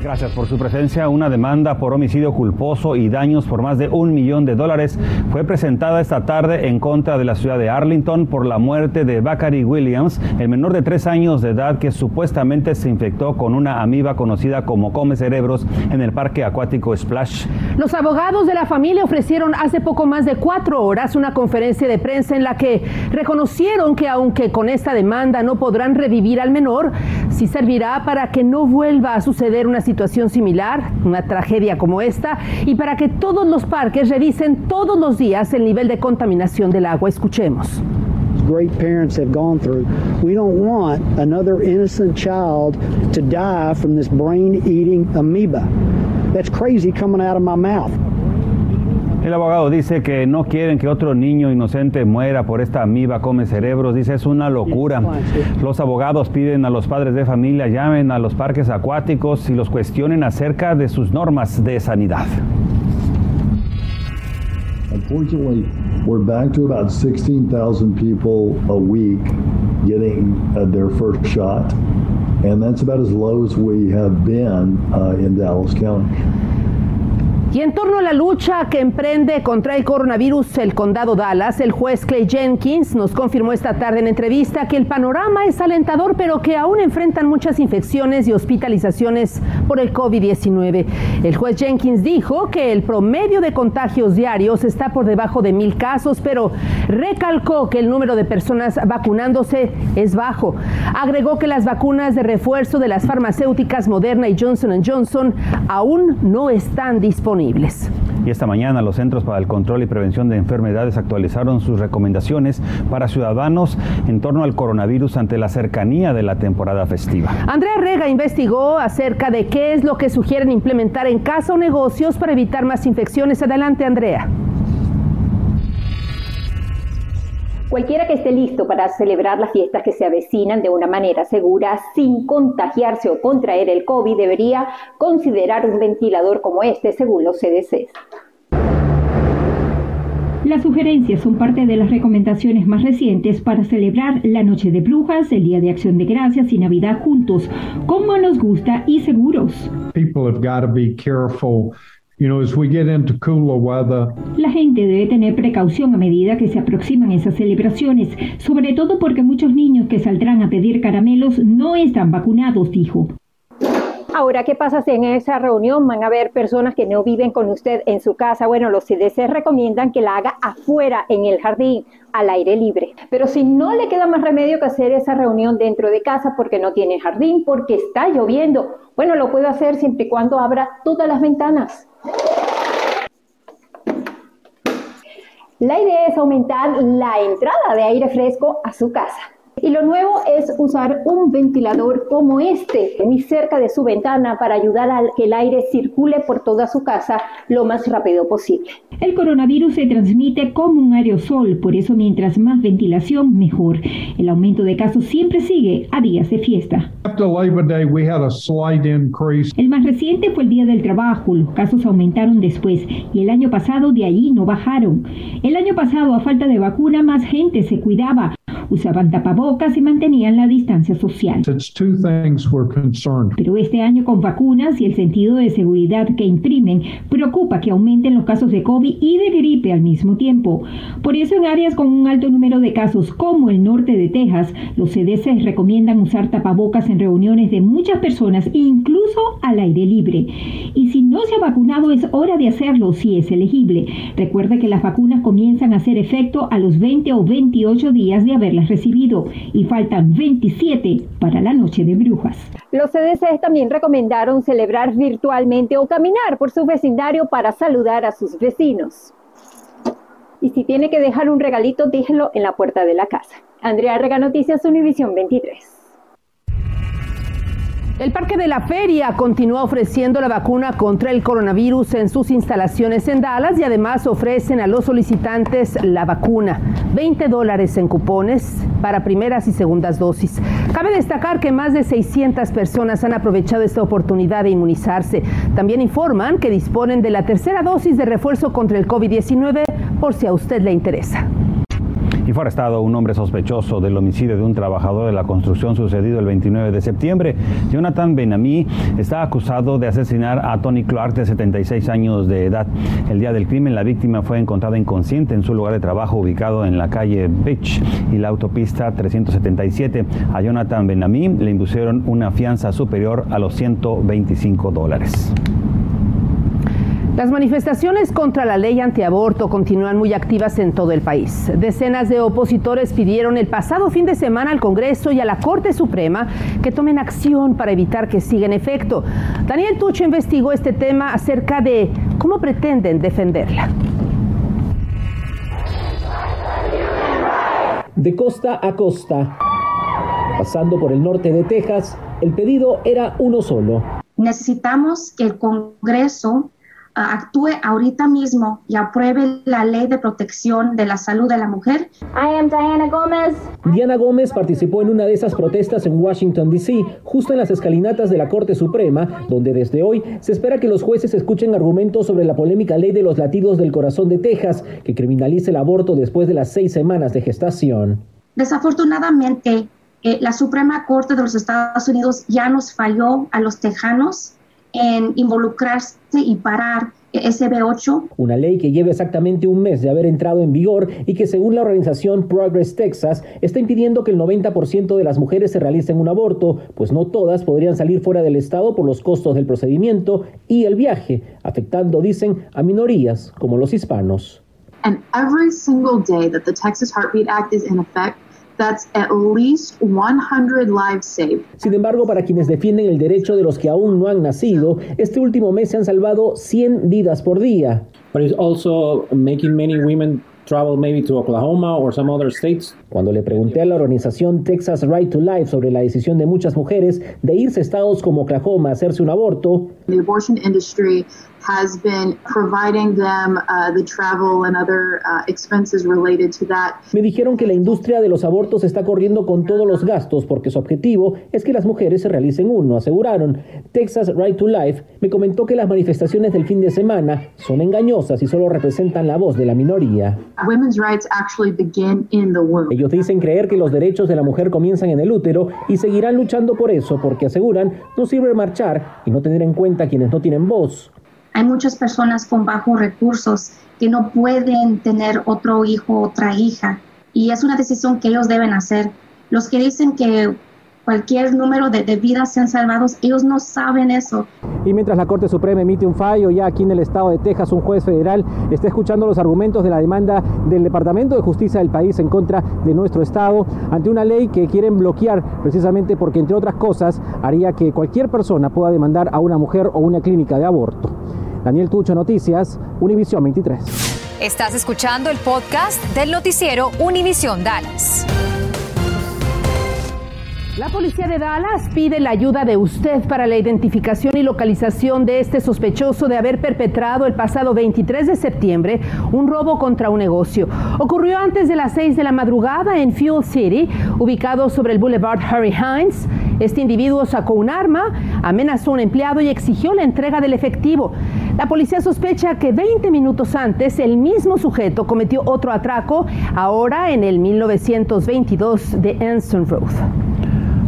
Gracias por su presencia. Una demanda por homicidio culposo y daños por más de un millón de dólares fue presentada esta tarde en contra de la ciudad de Arlington por la muerte de Bakari Williams, el menor de tres años de edad que supuestamente se infectó con una amiba conocida como come cerebros en el parque acuático Splash. Los abogados de la familia ofrecieron hace poco más de cuatro horas una conferencia de prensa en la que reconocieron que aunque con esta demanda no podrán revivir al menor, sí servirá para que no vuelva a suceder una situación similar, una tragedia como esta, y para que todos los parques revisen todos los días el nivel de contaminación del agua. Escuchemos. great parents have gone through. We don't want another innocent child to die from this brain eating amoeba. That's crazy coming out of my mouth. El abogado dice que no quieren que otro niño inocente muera por esta amiba come cerebros. Dice es una locura. Los abogados piden a los padres de familia llamen a los parques acuáticos y los cuestionen acerca de sus normas de sanidad. Unfortunately, we're back to about 16,000 people a week getting uh, their first shot, and that's about as low as we have been uh, in Dallas County. Y en torno a la lucha que emprende contra el coronavirus el condado Dallas, el juez Clay Jenkins nos confirmó esta tarde en entrevista que el panorama es alentador, pero que aún enfrentan muchas infecciones y hospitalizaciones por el COVID-19. El juez Jenkins dijo que el promedio de contagios diarios está por debajo de mil casos, pero recalcó que el número de personas vacunándose es bajo. Agregó que las vacunas de refuerzo de las farmacéuticas Moderna y Johnson Johnson aún no están disponibles. Y esta mañana los Centros para el Control y Prevención de Enfermedades actualizaron sus recomendaciones para ciudadanos en torno al coronavirus ante la cercanía de la temporada festiva. Andrea Rega investigó acerca de qué es lo que sugieren implementar en casa o negocios para evitar más infecciones. Adelante, Andrea. Cualquiera que esté listo para celebrar las fiestas que se avecinan de una manera segura, sin contagiarse o contraer el COVID, debería considerar un ventilador como este, según los CDCs. Las sugerencias son parte de las recomendaciones más recientes para celebrar la Noche de Brujas, el Día de Acción de Gracias y Navidad juntos, como nos gusta y seguros. People have got to be careful La gente debe tener precaución a medida que se aproximan esas celebraciones, sobre todo porque muchos niños que saldrán a pedir caramelos no están vacunados, dijo. Ahora, ¿qué pasa si en esa reunión van a haber personas que no viven con usted en su casa? Bueno, los CDC recomiendan que la haga afuera, en el jardín, al aire libre. Pero si no le queda más remedio que hacer esa reunión dentro de casa porque no tiene jardín, porque está lloviendo, bueno, lo puedo hacer siempre y cuando abra todas las ventanas. La idea es aumentar la entrada de aire fresco a su casa. Y lo nuevo es usar un ventilador como este, muy cerca de su ventana, para ayudar a que el aire circule por toda su casa lo más rápido posible. El coronavirus se transmite como un aerosol, por eso mientras más ventilación, mejor. El aumento de casos siempre sigue a días de fiesta. after Labor Day, we had a slight increase. El más reciente fue el Día del Trabajo, los casos aumentaron después y el año pasado de allí no bajaron. El año pasado, a falta de vacuna, más gente se cuidaba, usaban tapabocas y mantenían la distancia social. Pero este año con vacunas y el sentido de seguridad que imprimen, preocupa que aumenten los casos de COVID y de gripe al mismo tiempo. Por eso en áreas con un alto número de casos como el norte de Texas, los CDC recomiendan usar tapabocas en reuniones de muchas personas, incluso al aire libre. Y si no se ha vacunado es hora de hacerlo si es elegible. Recuerda que las vacunas comienzan a hacer efecto a los 20 o 28 días de haberlas recibido y faltan 27 para la noche de brujas. Los CDC también recomendaron celebrar virtualmente o caminar por su vecindario para saludar a sus vecinos. Y si tiene que dejar un regalito, déjelo en la puerta de la casa. Andrea Rega Noticias Univisión 23. El Parque de la Feria continúa ofreciendo la vacuna contra el coronavirus en sus instalaciones en Dallas y además ofrecen a los solicitantes la vacuna. 20 dólares en cupones para primeras y segundas dosis. Cabe destacar que más de 600 personas han aprovechado esta oportunidad de inmunizarse. También informan que disponen de la tercera dosis de refuerzo contra el COVID-19 por si a usted le interesa. Y fue arrestado un hombre sospechoso del homicidio de un trabajador de la construcción sucedido el 29 de septiembre. Jonathan Benami está acusado de asesinar a Tony Clark de 76 años de edad. El día del crimen, la víctima fue encontrada inconsciente en su lugar de trabajo ubicado en la calle Beach y la autopista 377. A Jonathan Benami le impusieron una fianza superior a los 125 dólares. Las manifestaciones contra la ley antiaborto continúan muy activas en todo el país. Decenas de opositores pidieron el pasado fin de semana al Congreso y a la Corte Suprema que tomen acción para evitar que siga en efecto. Daniel Tucho investigó este tema acerca de cómo pretenden defenderla. De costa a costa, pasando por el norte de Texas, el pedido era uno solo. Necesitamos que el Congreso actúe ahorita mismo y apruebe la ley de protección de la salud de la mujer. I am Diana Gómez. Diana Gómez participó en una de esas protestas en Washington, D.C., justo en las escalinatas de la Corte Suprema, donde desde hoy se espera que los jueces escuchen argumentos sobre la polémica ley de los latidos del corazón de Texas, que criminaliza el aborto después de las seis semanas de gestación. Desafortunadamente, eh, la Suprema Corte de los Estados Unidos ya nos falló a los tejanos en involucrarse y parar SB8. Una ley que lleva exactamente un mes de haber entrado en vigor y que según la organización Progress Texas está impidiendo que el 90% de las mujeres se realicen un aborto, pues no todas podrían salir fuera del estado por los costos del procedimiento y el viaje, afectando, dicen, a minorías como los hispanos. And every single day that the Texas Heartbeat Act is in effect, That's at least 100 lives saved. Sin embargo, para quienes defienden el derecho de los que aún no han nacido, este último mes se han salvado 100 vidas por día. But it's also making many women travel maybe to Oklahoma or some other states. Cuando le pregunté a la organización Texas Right to Life sobre la decisión de muchas mujeres de irse a estados como Oklahoma a hacerse un aborto, the abortion industry has been providing them uh, the travel and other uh, expenses related to that. Me dijeron que la industria de los abortos está corriendo con todos los gastos porque su objetivo es que las mujeres se realicen uno, aseguraron. Texas Right to Life me comentó que las manifestaciones del fin de semana son engañosas y solo representan la voz de la minoría. Women's rights actually begin in the womb. Ellos dicen creer que los derechos de la mujer comienzan en el útero y seguirán luchando por eso porque aseguran no sirve marchar y no tener en cuenta a quienes no tienen voz. Hay muchas personas con bajos recursos que no pueden tener otro hijo, otra hija, y es una decisión que ellos deben hacer. Los que dicen que cualquier número de, de, vidas sean salvados, ellos no saben eso. Y mientras la Corte Suprema emite un fallo, ya aquí en el estado de Texas, un juez federal está escuchando los argumentos de la demanda del Departamento de Justicia del país en contra de nuestro estado ante una ley que quieren bloquear precisamente porque, entre otras cosas, haría que cualquier persona pueda demandar a una mujer o una clínica de aborto. Daniel Tucho, Noticias, Univisión 23. Estás escuchando el podcast del noticiero Univisión Dallas. La policía de Dallas pide la ayuda de usted para la identificación y localización de este sospechoso de haber perpetrado el pasado 23 de septiembre un robo contra un negocio. Ocurrió antes de las 6 de la madrugada en Fuel City, ubicado sobre el Boulevard Harry Hines. Este individuo sacó un arma, amenazó a un empleado y exigió la entrega del efectivo. La policía sospecha que 20 minutos antes el mismo sujeto cometió otro atraco, ahora en el 1922 de Anston Road.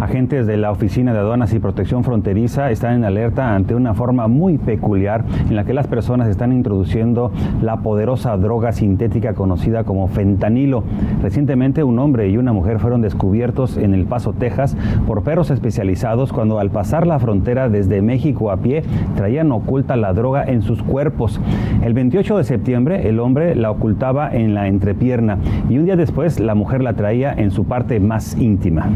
Agentes de la Oficina de Aduanas y Protección Fronteriza están en alerta ante una forma muy peculiar en la que las personas están introduciendo la poderosa droga sintética conocida como fentanilo. Recientemente un hombre y una mujer fueron descubiertos en El Paso, Texas, por perros especializados cuando al pasar la frontera desde México a pie traían oculta la droga en sus cuerpos. El 28 de septiembre el hombre la ocultaba en la entrepierna y un día después la mujer la traía en su parte más íntima.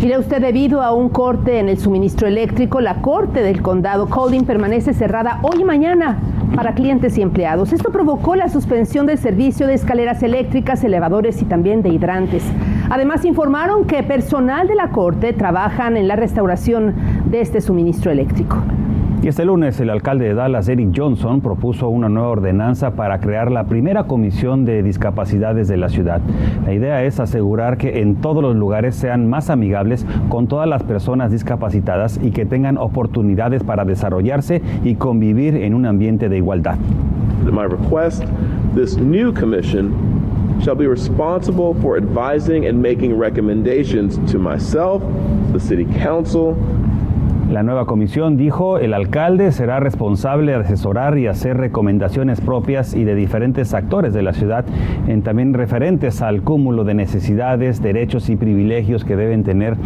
Mire usted, debido a un corte en el suministro eléctrico, la corte del condado Colin permanece cerrada hoy y mañana para clientes y empleados. Esto provocó la suspensión del servicio de escaleras eléctricas, elevadores y también de hidrantes. Además informaron que personal de la Corte trabajan en la restauración de este suministro eléctrico. Y este lunes el alcalde de Dallas, Eric Johnson, propuso una nueva ordenanza para crear la primera comisión de discapacidades de la ciudad. La idea es asegurar que en todos los lugares sean más amigables con todas las personas discapacitadas y que tengan oportunidades para desarrollarse y convivir en un ambiente de igualdad. My request, this new commission shall be responsible for advising and making recommendations to myself, the city council, la nueva comisión dijo, el alcalde será responsable de asesorar y hacer recomendaciones propias y de diferentes actores de la ciudad, en también referentes al cúmulo de necesidades, derechos y privilegios que deben tener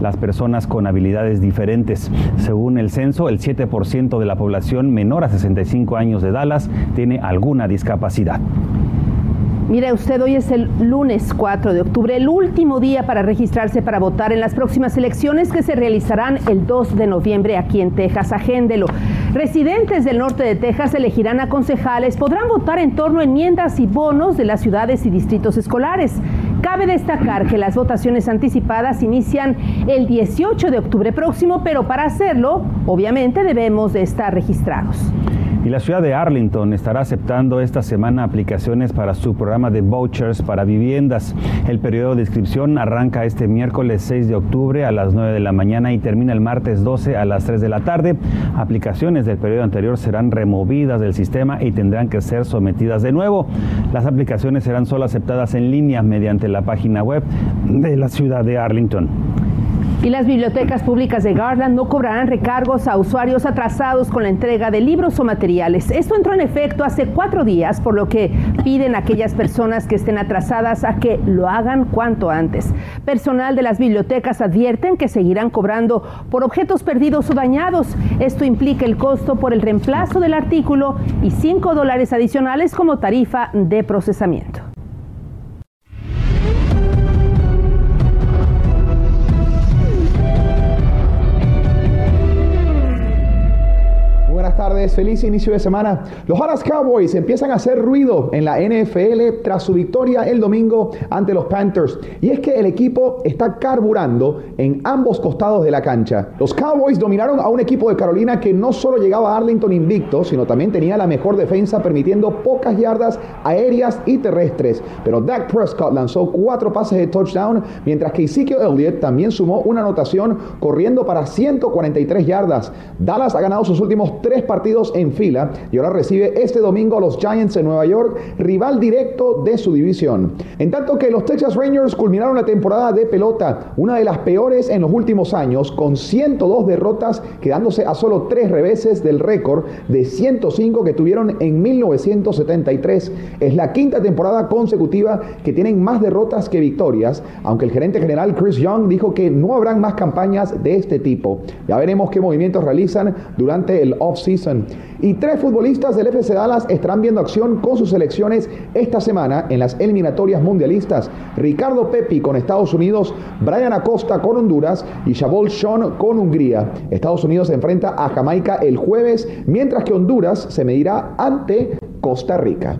las personas con habilidades diferentes. Según el censo, el 7% de la población menor a 65 años de Dallas tiene alguna discapacidad. Mire usted, hoy es el lunes 4 de octubre, el último día para registrarse para votar en las próximas elecciones que se realizarán el 2 de noviembre aquí en Texas. Agéndelo. Residentes del norte de Texas elegirán a concejales, podrán votar en torno a enmiendas y bonos de las ciudades y distritos escolares. Cabe destacar que las votaciones anticipadas inician el 18 de octubre próximo, pero para hacerlo, obviamente debemos de estar registrados. Y la ciudad de Arlington estará aceptando esta semana aplicaciones para su programa de vouchers para viviendas. El periodo de inscripción arranca este miércoles 6 de octubre a las 9 de la mañana y termina el martes 12 a las 3 de la tarde. Aplicaciones del periodo anterior serán removidas del sistema y tendrán que ser sometidas de nuevo. Las aplicaciones serán solo aceptadas en línea mediante la página web de la ciudad de Arlington. Y las bibliotecas públicas de Garland no cobrarán recargos a usuarios atrasados con la entrega de libros o materiales. Esto entró en efecto hace cuatro días, por lo que piden a aquellas personas que estén atrasadas a que lo hagan cuanto antes. Personal de las bibliotecas advierten que seguirán cobrando por objetos perdidos o dañados. Esto implica el costo por el reemplazo del artículo y cinco dólares adicionales como tarifa de procesamiento. Feliz inicio de semana. Los Dallas Cowboys empiezan a hacer ruido en la NFL tras su victoria el domingo ante los Panthers. Y es que el equipo está carburando en ambos costados de la cancha. Los Cowboys dominaron a un equipo de Carolina que no solo llegaba a Arlington invicto, sino también tenía la mejor defensa permitiendo pocas yardas aéreas y terrestres. Pero Dak Prescott lanzó cuatro pases de touchdown, mientras que Ezekiel Elliott también sumó una anotación corriendo para 143 yardas. Dallas ha ganado sus últimos tres partidos en fila y ahora recibe este domingo a los Giants de Nueva York, rival directo de su división. En tanto que los Texas Rangers culminaron la temporada de pelota, una de las peores en los últimos años, con 102 derrotas, quedándose a solo tres reveses del récord de 105 que tuvieron en 1973. Es la quinta temporada consecutiva que tienen más derrotas que victorias, aunque el gerente general Chris Young dijo que no habrán más campañas de este tipo. Ya veremos qué movimientos realizan durante el off-season y tres futbolistas del FC Dallas estarán viendo acción con sus selecciones esta semana en las eliminatorias mundialistas. Ricardo Pepi con Estados Unidos, Brian Acosta con Honduras y Shabol Sean con Hungría. Estados Unidos se enfrenta a Jamaica el jueves, mientras que Honduras se medirá ante Costa Rica.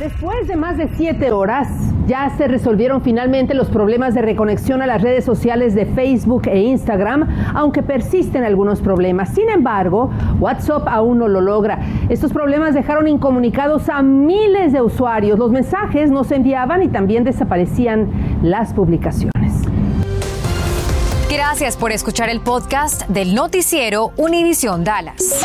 Después de más de siete horas, ya se resolvieron finalmente los problemas de reconexión a las redes sociales de Facebook e Instagram, aunque persisten algunos problemas. Sin embargo, WhatsApp aún no lo logra. Estos problemas dejaron incomunicados a miles de usuarios. Los mensajes no se enviaban y también desaparecían las publicaciones. Gracias por escuchar el podcast del noticiero Univisión Dallas.